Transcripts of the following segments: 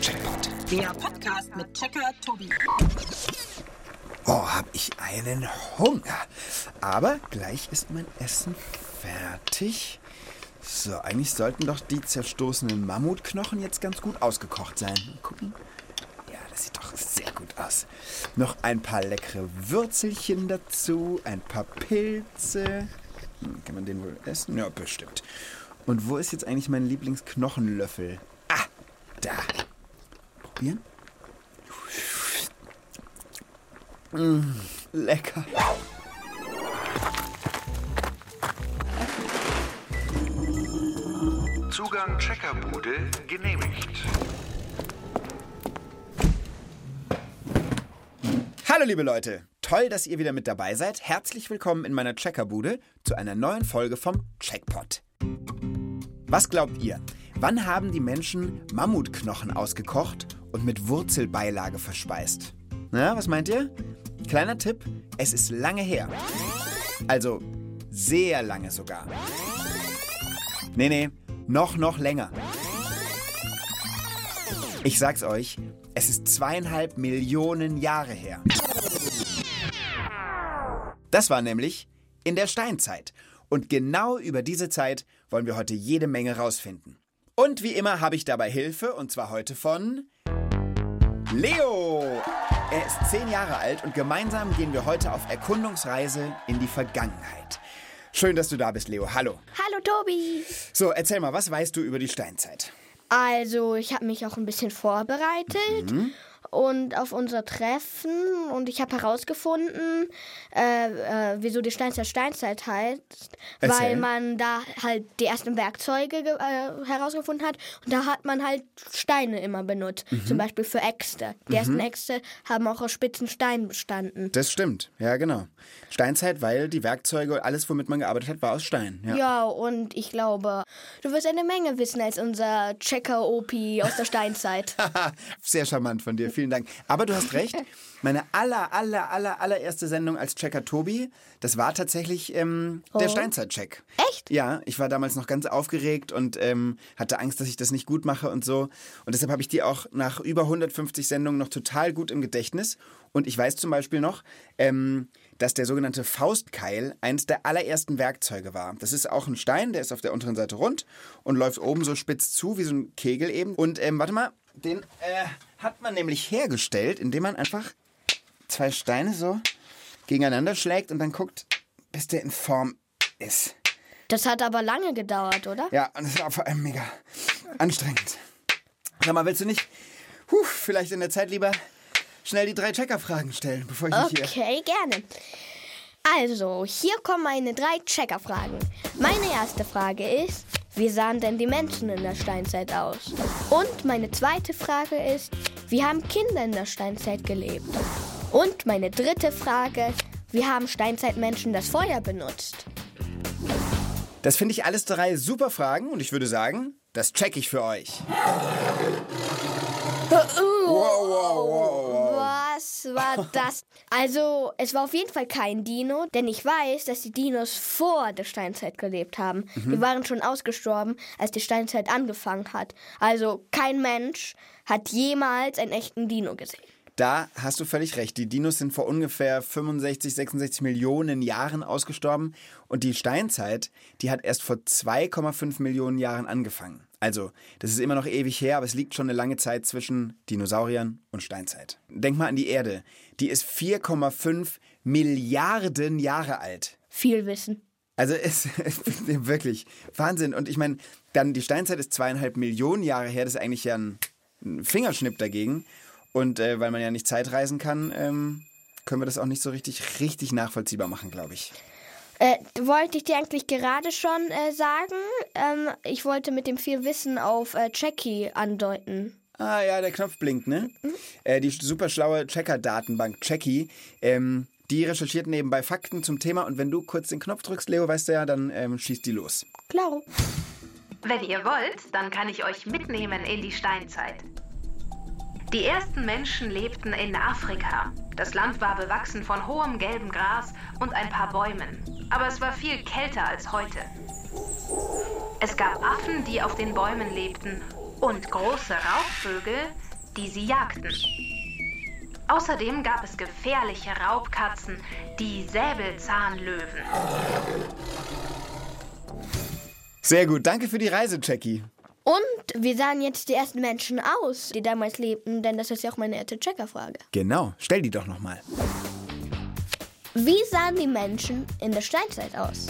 Checkpoint. Der Podcast mit Checker Tobi. Oh, hab ich einen Hunger. Aber gleich ist mein Essen fertig. So, eigentlich sollten doch die zerstoßenen Mammutknochen jetzt ganz gut ausgekocht sein. Mal gucken. Ja, das sieht doch sehr gut aus. Noch ein paar leckere Würzelchen dazu, ein paar Pilze. Hm, kann man den wohl essen? Ja, bestimmt. Und wo ist jetzt eigentlich mein Lieblingsknochenlöffel? Da. Probieren. Mmh, lecker. Zugang Checkerbude genehmigt. Hallo liebe Leute, toll, dass ihr wieder mit dabei seid. Herzlich willkommen in meiner Checkerbude zu einer neuen Folge vom Checkpot. Was glaubt ihr? Wann haben die Menschen Mammutknochen ausgekocht und mit Wurzelbeilage verspeist? Na, was meint ihr? Kleiner Tipp, es ist lange her. Also sehr lange sogar. Nee, nee, noch, noch länger. Ich sag's euch, es ist zweieinhalb Millionen Jahre her. Das war nämlich in der Steinzeit. Und genau über diese Zeit wollen wir heute jede Menge rausfinden. Und wie immer habe ich dabei Hilfe, und zwar heute von Leo. Er ist zehn Jahre alt und gemeinsam gehen wir heute auf Erkundungsreise in die Vergangenheit. Schön, dass du da bist, Leo. Hallo. Hallo Tobi. So, erzähl mal, was weißt du über die Steinzeit? Also, ich habe mich auch ein bisschen vorbereitet und auf unser Treffen und ich habe herausgefunden, äh, äh, wieso die Steinzeit Steinzeit heißt, Erzähl. weil man da halt die ersten Werkzeuge ge- äh, herausgefunden hat und da hat man halt Steine immer benutzt, zum Beispiel für Äxte. Die ersten Äxte haben auch aus spitzen Steinen bestanden. Das stimmt, ja genau. Steinzeit, weil die Werkzeuge, alles, womit man gearbeitet hat, war aus Stein. Ja. Ja, und ich glaube, du wirst eine Menge wissen als unser Checker-Opi aus der Steinzeit. Sehr charmant von dir, vielen Dank. Aber du hast recht, meine aller, aller, aller, allererste Sendung als Checker Tobi, das war tatsächlich ähm, der Oh. Steinzeit-Check. Echt? Ja, ich war damals noch ganz aufgeregt und ähm, hatte Angst, dass ich das nicht gut mache und so. Und deshalb habe ich die auch nach über 150 Sendungen noch total gut im Gedächtnis. Und ich weiß zum Beispiel noch, ähm, dass der sogenannte Faustkeil eines der allerersten Werkzeuge war. Das ist auch ein Stein, der ist auf der unteren Seite rund und läuft oben so spitz zu, wie so ein Kegel eben. Und ähm, warte mal, den äh, hat man nämlich hergestellt, indem man einfach zwei Steine so gegeneinander schlägt und dann guckt, bis der in Form ist. Das hat aber lange gedauert, oder? Ja, und es war vor allem mega anstrengend. Sag mal, willst du nicht huh, vielleicht in der Zeit lieber schnell die drei Checker-Fragen stellen, bevor ich mich hier... Okay, gerne. Also, hier kommen meine drei Checkerfragen. Meine erste Frage ist, wie sahen denn die Menschen in der Steinzeit aus? Und meine zweite Frage ist, wie haben Kinder in der Steinzeit gelebt? Und meine dritte Frage, wie haben Steinzeitmenschen das Feuer benutzt? Das finde ich alles drei super Fragen und ich würde sagen, das check ich für euch. Was war das? Also, es war auf jeden Fall kein Dino, denn ich weiß, dass die Dinos vor der Steinzeit gelebt haben. Die waren schon ausgestorben, als die Steinzeit angefangen hat. Also, kein Mensch hat jemals einen echten Dino gesehen. Da hast du völlig recht. Die Dinos sind vor ungefähr 65, 66 Millionen Jahren ausgestorben und die Steinzeit, die hat erst vor 2,5 Millionen Jahren angefangen. Also, das ist immer noch ewig her, aber es liegt schon eine lange Zeit zwischen Dinosauriern und Steinzeit. Denk mal an die Erde. Die ist 4,5 Milliarden Jahre alt. Viel Wissen. Also es wirklich Wahnsinn. Und ich meine, dann die Steinzeit ist zweieinhalb Millionen Jahre her. Das ist eigentlich ja ein, Fingerschnipp dagegen. Und äh, weil man ja nicht Zeitreisen kann, ähm, können wir das auch nicht so richtig, richtig nachvollziehbar machen, glaube ich. Äh, wollte ich dir eigentlich gerade schon äh, sagen. Ähm, ich wollte mit dem viel Wissen auf äh, Jackie andeuten. Ah ja, der Knopf blinkt, ne? Äh, die super schlaue Checker-Datenbank Checky, ähm, die recherchiert nebenbei Fakten zum Thema. Und wenn du kurz den Knopf drückst, Leo, weißt du ja, dann ähm, schießt die los. Klaro. Wenn ihr wollt, dann kann ich euch mitnehmen in die Steinzeit. Die ersten Menschen lebten in Afrika. Das Land war bewachsen von hohem gelbem Gras und ein paar Bäumen. Aber es war viel kälter als heute. Es gab Affen, die auf den Bäumen lebten und große Raubvögel, die sie jagten. Außerdem gab es gefährliche Raubkatzen, die Säbelzahnlöwen. Sehr gut, danke für die Reise, Jackie. Und wie sahen jetzt die ersten Menschen aus, die damals lebten? Denn das ist ja auch meine erste Checkerfrage. Genau, stell die doch nochmal. Wie sahen die Menschen in der Steinzeit aus?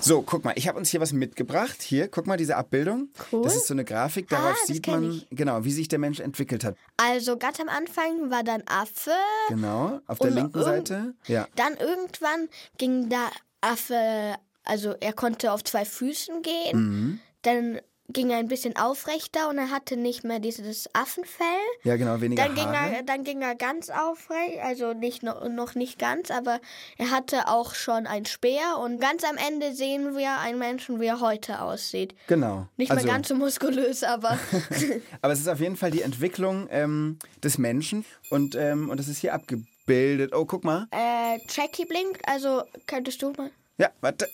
So, guck mal, ich habe uns hier was mitgebracht. Hier, guck mal, diese Abbildung. Cool. Das ist so eine Grafik, darauf Ah, sieht man, ich. genau, wie sich der Mensch entwickelt hat. Also ganz am Anfang war dann Affe. Genau, auf der linken Seite. Ja, Dann irgendwann ging der Affe, also er konnte auf zwei Füßen gehen. Mhm. Dann ging er ein bisschen aufrechter und er hatte nicht mehr dieses Affenfell. ja genau, weniger Dann ging, Haare. er, dann ging er ganz aufrecht, also nicht noch, noch nicht ganz, aber er hatte auch schon ein Speer und ganz am Ende sehen wir einen Menschen, wie er heute aussieht. Genau. Nicht also, mehr ganz so muskulös, aber Aber es ist auf jeden Fall die Entwicklung ähm, des Menschen und, ähm, und das ist hier abgebildet. Oh, guck mal. äh, Jackie blinkt, also könntest du mal. Ja, warte.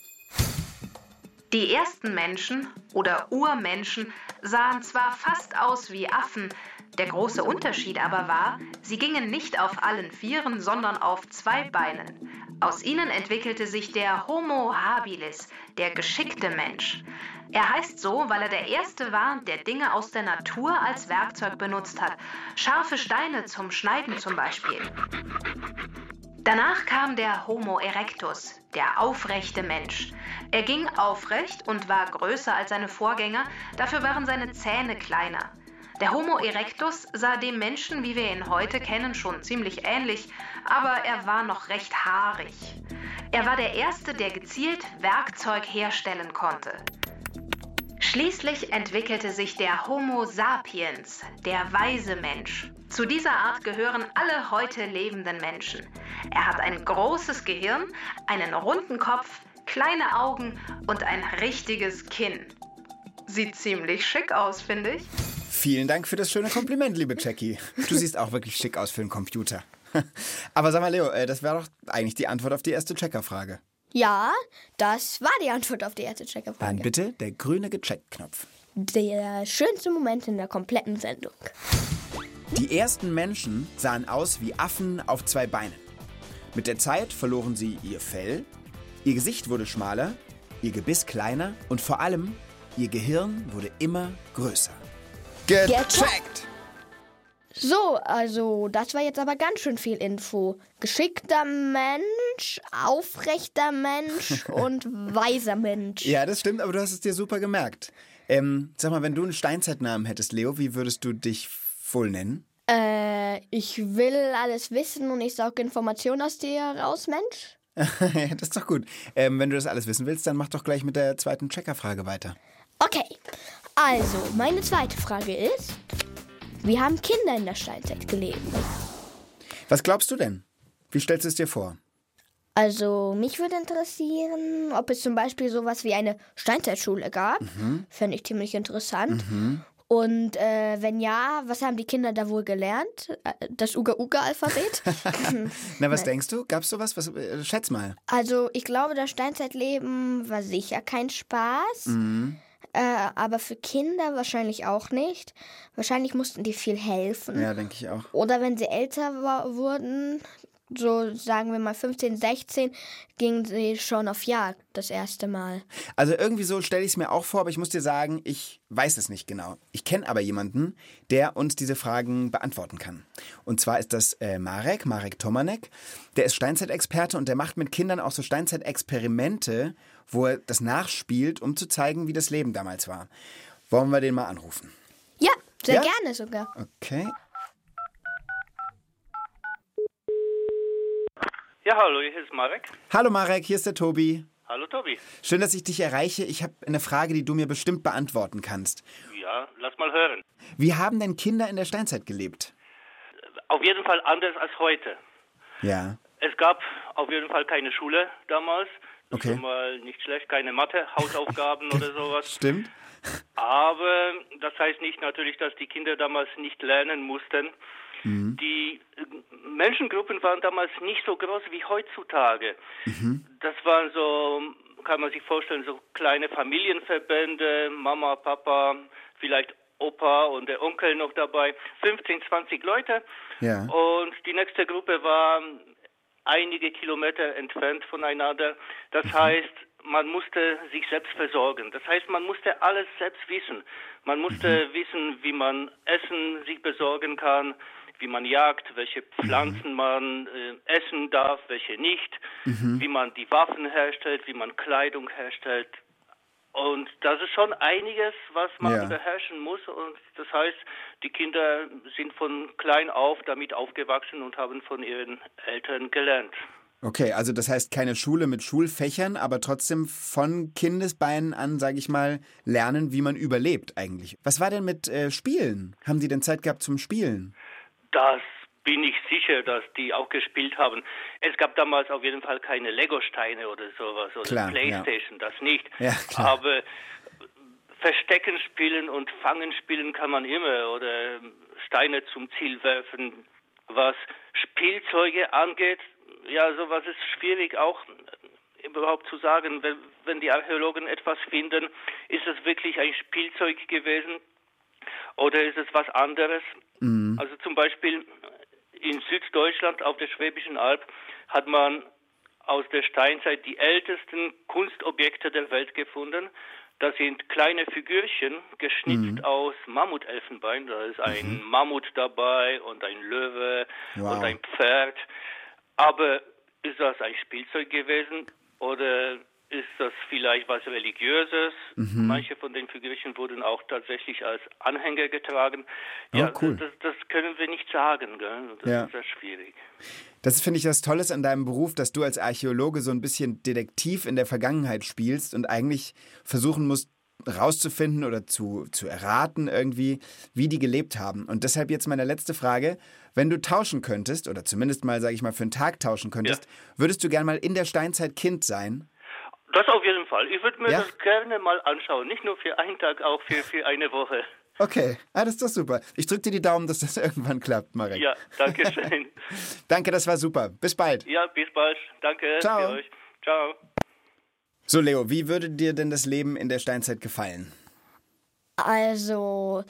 Die ersten Menschen oder Urmenschen sahen zwar fast aus wie Affen, der große Unterschied aber war, sie gingen nicht auf allen Vieren, sondern auf zwei Beinen. Aus ihnen entwickelte sich der Homo habilis, der geschickte Mensch. Er heißt so, weil er der Erste war, der Dinge aus der Natur als Werkzeug benutzt hat. Scharfe Steine zum Schneiden zum Beispiel. Danach kam der Homo erectus, der aufrechte Mensch. Er ging aufrecht und war größer als seine Vorgänger, dafür waren seine Zähne kleiner. Der Homo erectus sah dem Menschen, wie wir ihn heute kennen, schon ziemlich ähnlich, aber er war noch recht haarig. Er war der Erste, der gezielt Werkzeug herstellen konnte. Schließlich entwickelte sich der Homo sapiens, der weise Mensch. Zu dieser Art gehören alle heute lebenden Menschen. Er hat ein großes Gehirn, einen runden Kopf, kleine Augen und ein richtiges Kinn. Sieht ziemlich schick aus, finde ich. Vielen Dank für das schöne Kompliment, liebe Jackie. Du siehst auch wirklich schick aus für einen Computer. Aber sag mal, Leo, äh, das wäre doch eigentlich die Antwort auf die erste Checkerfrage. Ja, das war die Antwort auf die erste Dann Checkerfrage. bitte der grüne Gecheckt-Knopf. Der schönste Moment in der kompletten Sendung. Die ersten Menschen sahen aus wie Affen auf zwei Beinen. Mit der Zeit verloren sie ihr Fell, ihr Gesicht wurde schmaler, ihr Gebiss kleiner und vor allem ihr Gehirn wurde immer größer. Gecheckt! So, also das war jetzt aber ganz schön viel Info. Geschickter Mensch, aufrechter Mensch und weiser Mensch. Ja, das stimmt, aber du hast es dir super gemerkt. Ähm, sag mal, wenn du einen Steinzeitnamen hättest, Leo, wie würdest du dich wohl nennen? Äh, ich will alles wissen und ich saug Informationen aus dir raus, Mensch. das ist doch gut. Ähm, wenn du das alles wissen willst, dann mach doch gleich mit der zweiten Checkerfrage weiter. Okay, also meine zweite Frage ist, wie haben Kinder in der Steinzeit gelebt? Was glaubst du denn? Wie stellst du es dir vor? Also mich würde interessieren, ob es zum Beispiel sowas wie eine Steinzeitschule gab. Fände ich ziemlich interessant. Und äh, wenn ja, was haben die Kinder da wohl gelernt? Äh, Das Uga-Uga-Alphabet? Na, was denkst du? Gab's sowas? Was, äh, schätz mal. also ich glaube, das Steinzeitleben war sicher kein Spaß. Äh, aber für Kinder wahrscheinlich auch nicht. Wahrscheinlich mussten die viel helfen. Ja, denke ich auch. Oder wenn sie älter wurden, so sagen wir mal 15, 16, gingen sie schon auf Jagd das erste Mal. Also irgendwie so stelle ich es mir auch vor, aber ich muss dir sagen, ich weiß es nicht genau. Ich kenne aber jemanden, der uns diese Fragen beantworten kann. Und zwar ist das äh, Marek, Marek Tomanek. Der ist Steinzeitexperte und der macht mit Kindern auch so Steinzeitexperimente, wo er das nachspielt, um zu zeigen, wie das Leben damals war. Wollen wir den mal anrufen? Ja, sehr Ja? gerne sogar. Okay. Ja, hallo, hier ist Marek. Hallo Marek, hier ist der Tobi. Hallo Tobi. Schön, dass ich dich erreiche. Ich habe eine Frage, die du mir bestimmt beantworten kannst. Ja, lass mal hören. Wie haben denn Kinder in der Steinzeit gelebt? Auf jeden Fall anders als heute. Ja. Es gab auf jeden Fall keine Schule damals. Okay. schon mal nicht schlecht, keine Mathe, Hausaufgaben oder sowas. Stimmt? Aber das heißt nicht natürlich, dass die Kinder damals nicht lernen mussten. Die äh, Menschengruppen waren damals nicht so groß wie heutzutage. Das waren so, kann man sich vorstellen, so kleine Familienverbände, Mama, Papa, vielleicht Opa und der Onkel noch dabei. 15, 20 Leute. Ja. Und die nächste Gruppe war einige Kilometer entfernt voneinander. Das heißt, man musste sich selbst versorgen. Das heißt, man musste alles selbst wissen. Man musste wissen, wie man Essen sich besorgen kann, wie man jagt, welche Pflanzen man äh, essen darf, welche nicht, wie man die Waffen herstellt, wie man Kleidung herstellt. Und das ist schon einiges, was man Ja. beherrschen muss. Und das heißt, die Kinder sind von klein auf damit aufgewachsen und haben von ihren Eltern gelernt. Okay, also das heißt keine Schule mit Schulfächern, aber trotzdem von Kindesbeinen an, sage ich mal, lernen, wie man überlebt eigentlich. Was war denn mit äh, Spielen? Haben die denn Zeit gehabt zum Spielen? Das bin ich sicher, dass die auch gespielt haben. Es gab damals auf jeden Fall keine Lego-Steine oder sowas oder Klar, Playstation, das nicht. Ja. Aber Verstecken spielen und Fangen spielen kann man immer oder Steine zum Ziel werfen. Was Spielzeuge angeht, ja, sowas ist schwierig auch überhaupt zu sagen. Wenn, wenn die Archäologen etwas finden, ist es wirklich ein Spielzeug gewesen oder ist es was anderes? Also zum Beispiel in Süddeutschland auf der Schwäbischen Alb hat man aus der Steinzeit die ältesten Kunstobjekte der Welt gefunden. Das sind kleine Figürchen, geschnitzt aus Mammutelfenbein. Da ist ein Mammut dabei und ein Löwe Wow. und ein Pferd. Aber ist das ein Spielzeug gewesen oder vielleicht was Religiöses? Mhm. Manche von den Figürchen wurden auch tatsächlich als Anhänger getragen. Ja, Oh, cool. das, das können wir nicht sagen. Gell? Das Ja. ist sehr schwierig. Das finde ich das Tolles an deinem Beruf, dass du als Archäologe so ein bisschen Detektiv in der Vergangenheit spielst und eigentlich versuchen musst, rauszufinden oder zu, zu erraten irgendwie, wie die gelebt haben. Und deshalb jetzt meine letzte Frage. Wenn du tauschen könntest, oder zumindest mal, sage ich mal, für einen Tag tauschen könntest, würdest du gern mal in der Steinzeit Kind sein? Das auf jeden Fall. Ich würde mir Ja? das gerne mal anschauen. Nicht nur für einen Tag, auch für, für eine Woche. Okay, ah, das ist doch super. Ich drücke dir die Daumen, dass das irgendwann klappt, Marek. Ja, danke schön. Danke, das war super. Bis bald. ja, bis bald. Danke Ciao. für euch. Ciao. So, Leo, wie würde dir denn das Leben in der Steinzeit gefallen? Also,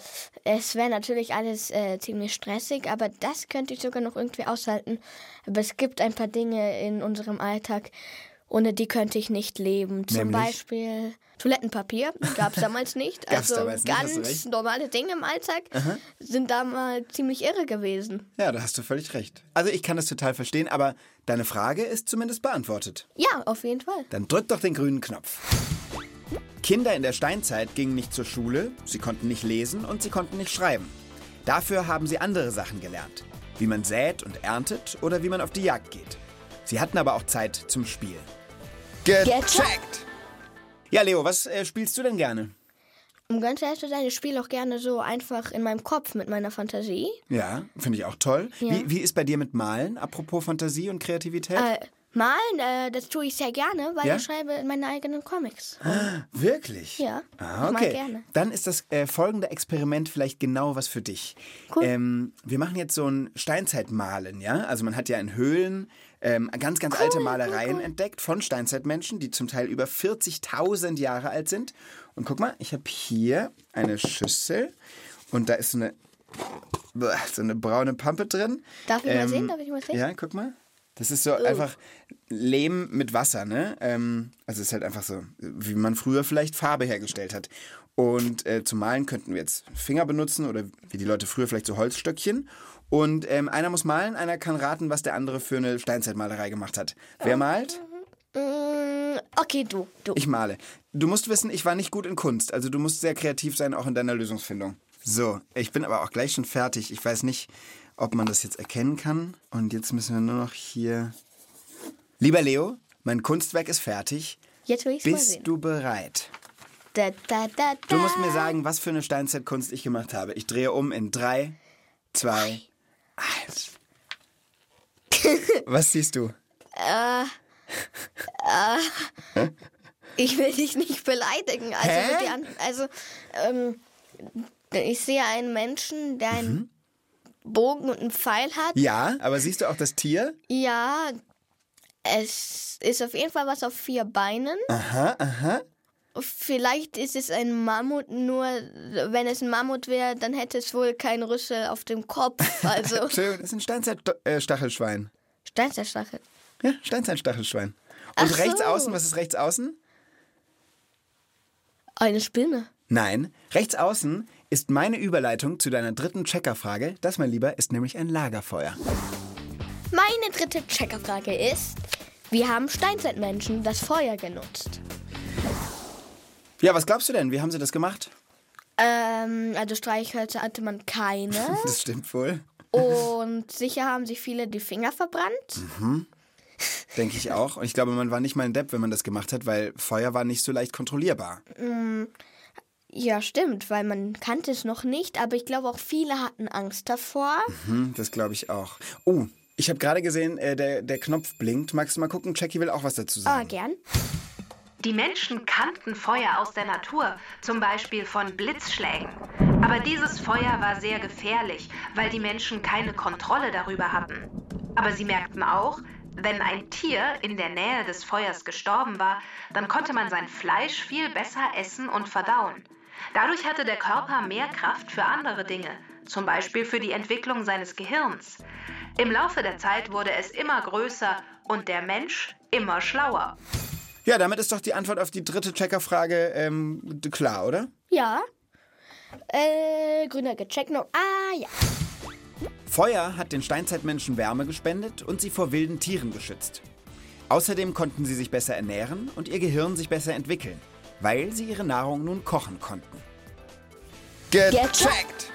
es wäre natürlich alles äh, ziemlich stressig, aber das könnte ich sogar noch irgendwie aushalten. Aber es gibt ein paar Dinge in unserem Alltag, ohne die könnte ich nicht leben. Zum Nämlich? Beispiel Toilettenpapier gab es damals nicht. Also damals nicht, ganz normale Dinge im Alltag sind damals ziemlich irre gewesen. Ja, da hast du völlig recht. Also ich kann das total verstehen, aber deine Frage ist zumindest beantwortet. Ja, auf jeden Fall. Dann drück doch den grünen Knopf. Kinder in der Steinzeit gingen nicht zur Schule, sie konnten nicht lesen und sie konnten nicht schreiben. Dafür haben sie andere Sachen gelernt. Wie man sät und erntet oder wie man auf die Jagd geht. Sie hatten aber auch Zeit zum Spiel. Gecheckt! Ja, Leo, was äh, spielst du denn gerne? Um ganz ehrlich zu sein, ich spiele auch gerne so einfach in meinem Kopf mit meiner Fantasie. Ja, finde ich auch toll. Ja. Wie, wie ist bei dir mit Malen, apropos Fantasie und Kreativität? Äh, malen, äh, das tue ich sehr gerne, weil Ja? ich schreibe meine eigenen Comics. Wirklich? Ja, Ah, okay. gerne. Dann ist das äh, folgende Experiment vielleicht genau was für dich. Cool. Ähm, wir machen jetzt so ein Steinzeitmalen, ja? Also man hat ja in Höhlen ähm, ganz, ganz alte Malereien entdeckt von Steinzeitmenschen, die zum Teil über 40.000 Jahre alt sind. Und guck mal, ich habe hier eine Schüssel und da ist so eine, so eine braune Pampe drin. Darf ich mal sehen? Darf ich mal sehen? Ja, guck mal. Das ist so einfach Lehm mit Wasser, ne? Ähm, also es ist halt einfach so, wie man früher vielleicht Farbe hergestellt hat. Und äh, zum Malen könnten wir jetzt Finger benutzen oder wie die Leute früher vielleicht so Holzstöckchen. Und ähm, einer muss malen, einer kann raten, was der andere für eine Steinzeitmalerei gemacht hat. Wer malt? Mm, okay, du, du. Ich male. Du musst wissen, ich war nicht gut in Kunst. Also du musst sehr kreativ sein, auch in deiner Lösungsfindung. So, ich bin aber auch gleich schon fertig. Ich weiß nicht, ob man das jetzt erkennen kann. Und jetzt müssen wir nur noch hier. Lieber Leo, mein Kunstwerk ist fertig. Jetzt will ich mal Bist sehen. du bereit? Da, da, da. Du musst mir sagen, was für eine Steinzeitkunst ich gemacht habe. Ich drehe um in drei, zwei, eins. Was siehst du? Ich will dich nicht beleidigen. Also, also ähm, ich sehe einen Menschen, der einen Bogen und einen Pfeil hat. Ja, aber siehst du auch das Tier? Ja, es ist auf jeden Fall was auf vier Beinen. Aha, aha. Vielleicht ist es ein Mammut, nur wenn es ein Mammut wäre, dann hätte es wohl keinen Rüssel auf dem Kopf. Also Entschuldigung, das ist ein Steinzeitstachelschwein. Steinzeitstachel. Ja, Steinzeitstachelschwein. Und Ach so. rechts außen, was ist rechts außen? Eine Spinne. Nein, rechts außen ist meine Überleitung zu deiner dritten Checkerfrage. Das, mein Lieber, ist nämlich ein Lagerfeuer. Meine dritte Checkerfrage ist, wie haben Steinzeitmenschen das Feuer genutzt? Ja, was glaubst du denn? Wie haben sie das gemacht? Ähm, also Streichhölzer hatte man keine. Das stimmt wohl. Und sicher haben sich viele die Finger verbrannt. Denke ich auch. Und ich glaube, man war nicht mal ein Depp, wenn man das gemacht hat, weil Feuer war nicht so leicht kontrollierbar. Ja, stimmt, weil man kannte es noch nicht, aber ich glaube auch viele hatten Angst davor. Hm, das glaube ich auch. Oh, ich habe gerade gesehen, äh, der, der Knopf blinkt. Magst du mal gucken? Jackie will auch was dazu Ah, sagen. gern. Die Menschen kannten Feuer aus der Natur, zum Beispiel von Blitzschlägen. Aber dieses Feuer war sehr gefährlich, weil die Menschen keine Kontrolle darüber hatten. Aber sie merkten auch, wenn ein Tier in der Nähe des Feuers gestorben war, dann konnte man sein Fleisch viel besser essen und verdauen. Dadurch hatte der Körper mehr Kraft für andere Dinge, zum Beispiel für die Entwicklung seines Gehirns. Im Laufe der Zeit wurde es immer größer und der Mensch immer schlauer. Ja, damit ist doch die Antwort auf die dritte Checkerfrage ähm, klar, oder? Ja. Äh, grüner gecheckt noch. Ah, ja. Feuer hat den Steinzeitmenschen Wärme gespendet und sie vor wilden Tieren geschützt. Außerdem konnten sie sich besser ernähren und ihr Gehirn sich besser entwickeln, weil sie ihre Nahrung nun kochen konnten. Gecheckt!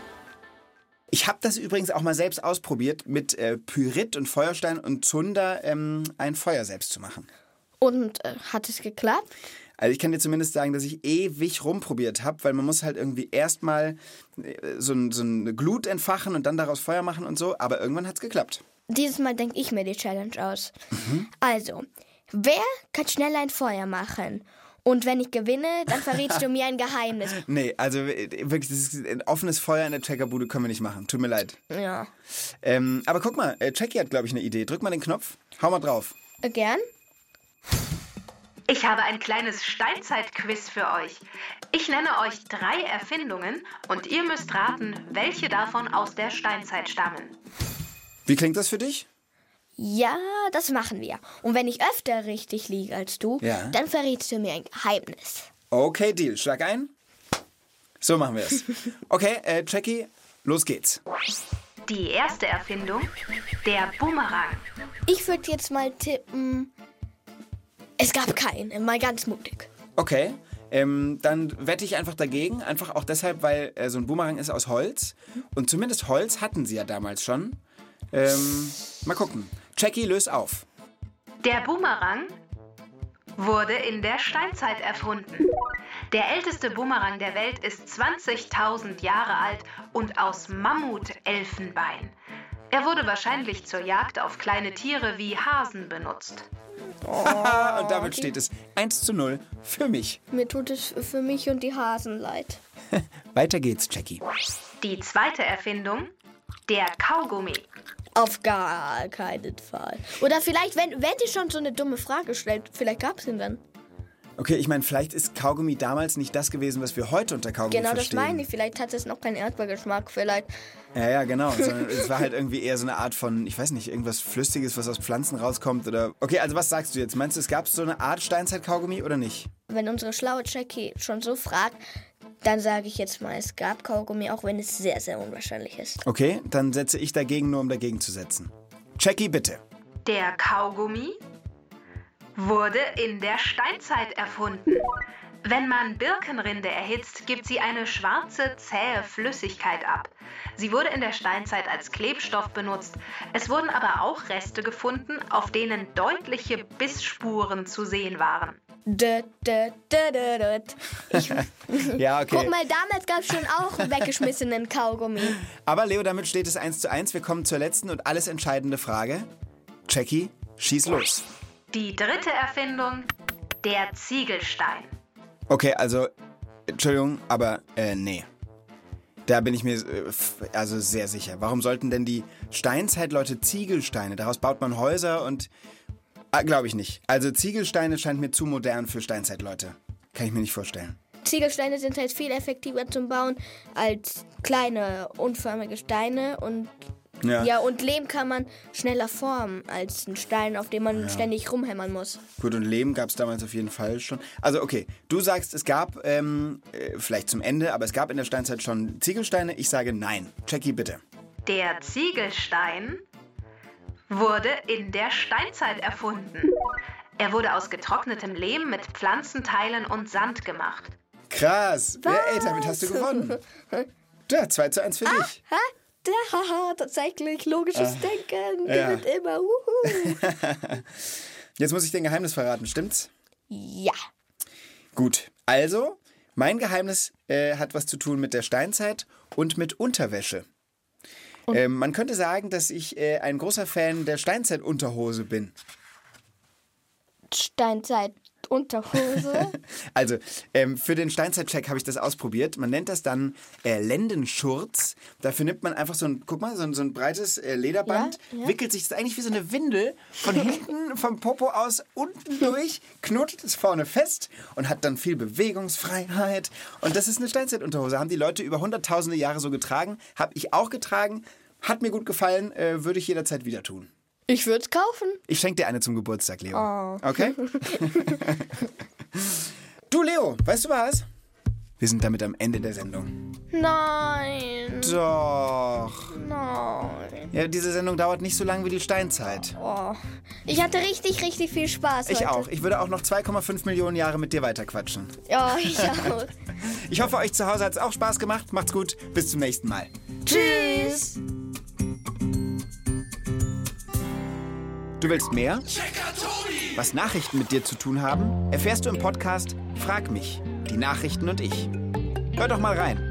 Ich habe das übrigens auch mal selbst ausprobiert, mit äh, Pyrit und Feuerstein und Zunder ähm, ein Feuer selbst zu machen. Und äh, hat es geklappt? Also ich kann dir zumindest sagen, dass ich ewig rumprobiert habe, weil man muss halt irgendwie erstmal äh, so, ein, so eine Glut entfachen und dann daraus Feuer machen und so, aber irgendwann hat's geklappt. Dieses Mal denke ich mir die Challenge aus. Also, wer kann schnell ein Feuer machen? Und wenn ich gewinne, dann verrätst du mir ein Geheimnis. Nee, also äh, wirklich, das ist ein offenes Feuer in der Checkerbude können wir nicht machen. Tut mir leid. Ja. Ähm, aber guck mal, äh, Jackie hat, glaube ich, eine Idee. Drück mal den Knopf, hau mal drauf. Äh, Gern? Ich habe ein kleines Steinzeit-Quiz für euch. Ich nenne euch drei Erfindungen und ihr müsst raten, welche davon aus der Steinzeit stammen. Wie klingt das für dich? Ja, das machen wir. Und wenn ich öfter richtig liege als du, Ja. dann verrätst du mir ein Geheimnis. Okay, Deal. Schlag ein. So machen wir es. Okay, äh, Jackie, los geht's. Die erste Erfindung, der Boomerang. Ich würde jetzt mal tippen, es gab keinen. Mal ganz mutig. Okay, ähm, dann wette ich einfach dagegen. Einfach auch deshalb, weil äh, so ein Boomerang ist aus Holz. Und zumindest Holz hatten sie ja damals schon. Ähm, mal gucken. Jackie, löst auf. Der Boomerang wurde in der Steinzeit erfunden. Der älteste Boomerang der Welt ist 20.000 Jahre alt und aus Mammutelfenbein. Er wurde wahrscheinlich zur Jagd auf kleine Tiere wie Hasen benutzt. Und damit steht es 1 zu 0 für mich. Mir tut es für mich und die Hasen leid. Weiter geht's, Jackie. Die zweite Erfindung, der Kaugummi. Auf gar keinen Fall. Oder vielleicht, wenn, wenn die schon so eine dumme Frage stellt, vielleicht gab es ihn dann. Okay, ich meine, vielleicht ist Kaugummi damals nicht das gewesen, was wir heute unter Kaugummi Genau das verstehen. meine ich. Vielleicht hat es noch keinen Erdbeergeschmack. Vielleicht. Ja, ja, genau. Sondern es war halt irgendwie eher so eine Art von, ich weiß nicht, irgendwas Flüssiges, was aus Pflanzen rauskommt oder. Okay, also was sagst du jetzt? Meinst du, es gab so eine Art Steinzeit-Kaugummi oder nicht? Wenn unsere schlaue Jackie schon so fragt, dann sage ich jetzt mal, es gab Kaugummi, auch wenn es sehr, sehr unwahrscheinlich ist. Okay, dann setze ich dagegen, nur um dagegen zu setzen. Jackie, bitte. Der Kaugummi wurde in der Steinzeit erfunden. Wenn man Birkenrinde erhitzt, gibt sie eine schwarze, zähe Flüssigkeit ab. Sie wurde in der Steinzeit als Klebstoff benutzt. Es wurden aber auch Reste gefunden, auf denen deutliche Bissspuren zu sehen waren. Dö, dö, dö, dö, dö. Ich, Ja, okay. guck mal, damals gab es schon auch weggeschmissenen Kaugummi. Aber Leo, damit steht es 1 zu 1. Wir kommen zur letzten und alles entscheidende Frage. Jackie, schieß los. Die dritte Erfindung, der Ziegelstein. Okay, also, Entschuldigung, aber äh, nee. Da bin ich mir äh, also sehr sicher. Warum sollten denn die Steinzeitleute Ziegelsteine? Daraus baut man Häuser und. Ah, Glaube ich nicht. Also Ziegelsteine scheint mir zu modern für Steinzeitleute. Kann ich mir nicht vorstellen. Ziegelsteine sind halt viel effektiver zum Bauen als kleine, unförmige Steine und Ja. ja, und Lehm kann man schneller formen als ein Stein, auf dem man ständig rumhämmern muss. Gut, und Lehm gab es damals auf jeden Fall schon. Also, okay, du sagst, es gab, ähm, äh, vielleicht zum Ende, aber es gab in der Steinzeit schon Ziegelsteine. Ich sage nein. Jackie, bitte. Der Ziegelstein wurde in der Steinzeit erfunden. Er wurde aus getrocknetem Lehm mit Pflanzenteilen und Sand gemacht. Krass. Ja, ey, damit hast du gewonnen. Ja, 2 zu 1 für dich. Ha? Da, haha, tatsächlich logisches Denken Ah. ja. gewinnt immer. Wuhu. Jetzt muss ich dein Geheimnis verraten, stimmt's? ja. Gut. Also, mein Geheimnis äh, hat was zu tun mit der Steinzeit und mit Unterwäsche. Ähm, man könnte sagen, dass ich äh, ein großer Fan der Steinzeit-Unterhose bin. Steinzeit Unterhose. Also, ähm, für den Steinzeit-Check habe ich das ausprobiert. Man nennt das dann äh, Lendenschurz. Dafür nimmt man einfach so ein, guck mal, so ein, so ein breites äh, Lederband, Ja, ja. wickelt sich das eigentlich wie so eine Windel von hinten, vom Popo aus unten durch, knotet es vorne fest und hat dann viel Bewegungsfreiheit. Und das ist eine Steinzeit-Unterhose. Haben die Leute über hunderttausende Jahre so getragen. Habe ich auch getragen. Hat mir gut gefallen. Äh, würde ich jederzeit wieder tun. Ich würde es kaufen. Ich schenke dir eine zum Geburtstag, Leo. Oh. Okay? du, Leo, weißt du was? Wir sind damit am Ende der Sendung. Nein. Doch. Nein. Ja, diese Sendung dauert nicht so lange wie die Steinzeit. Oh. Ich hatte richtig, richtig viel Spaß Ich heute. auch. Ich würde auch noch 2,5 Millionen Jahre mit dir weiterquatschen. Ja, ich auch. Ich hoffe, euch zu Hause hat es auch Spaß gemacht. Macht's gut. Bis zum nächsten Mal. Tschüss. Du willst mehr? Was Nachrichten mit dir zu tun haben, erfährst du im Podcast Frag mich, die Nachrichten und ich. Hör doch mal rein.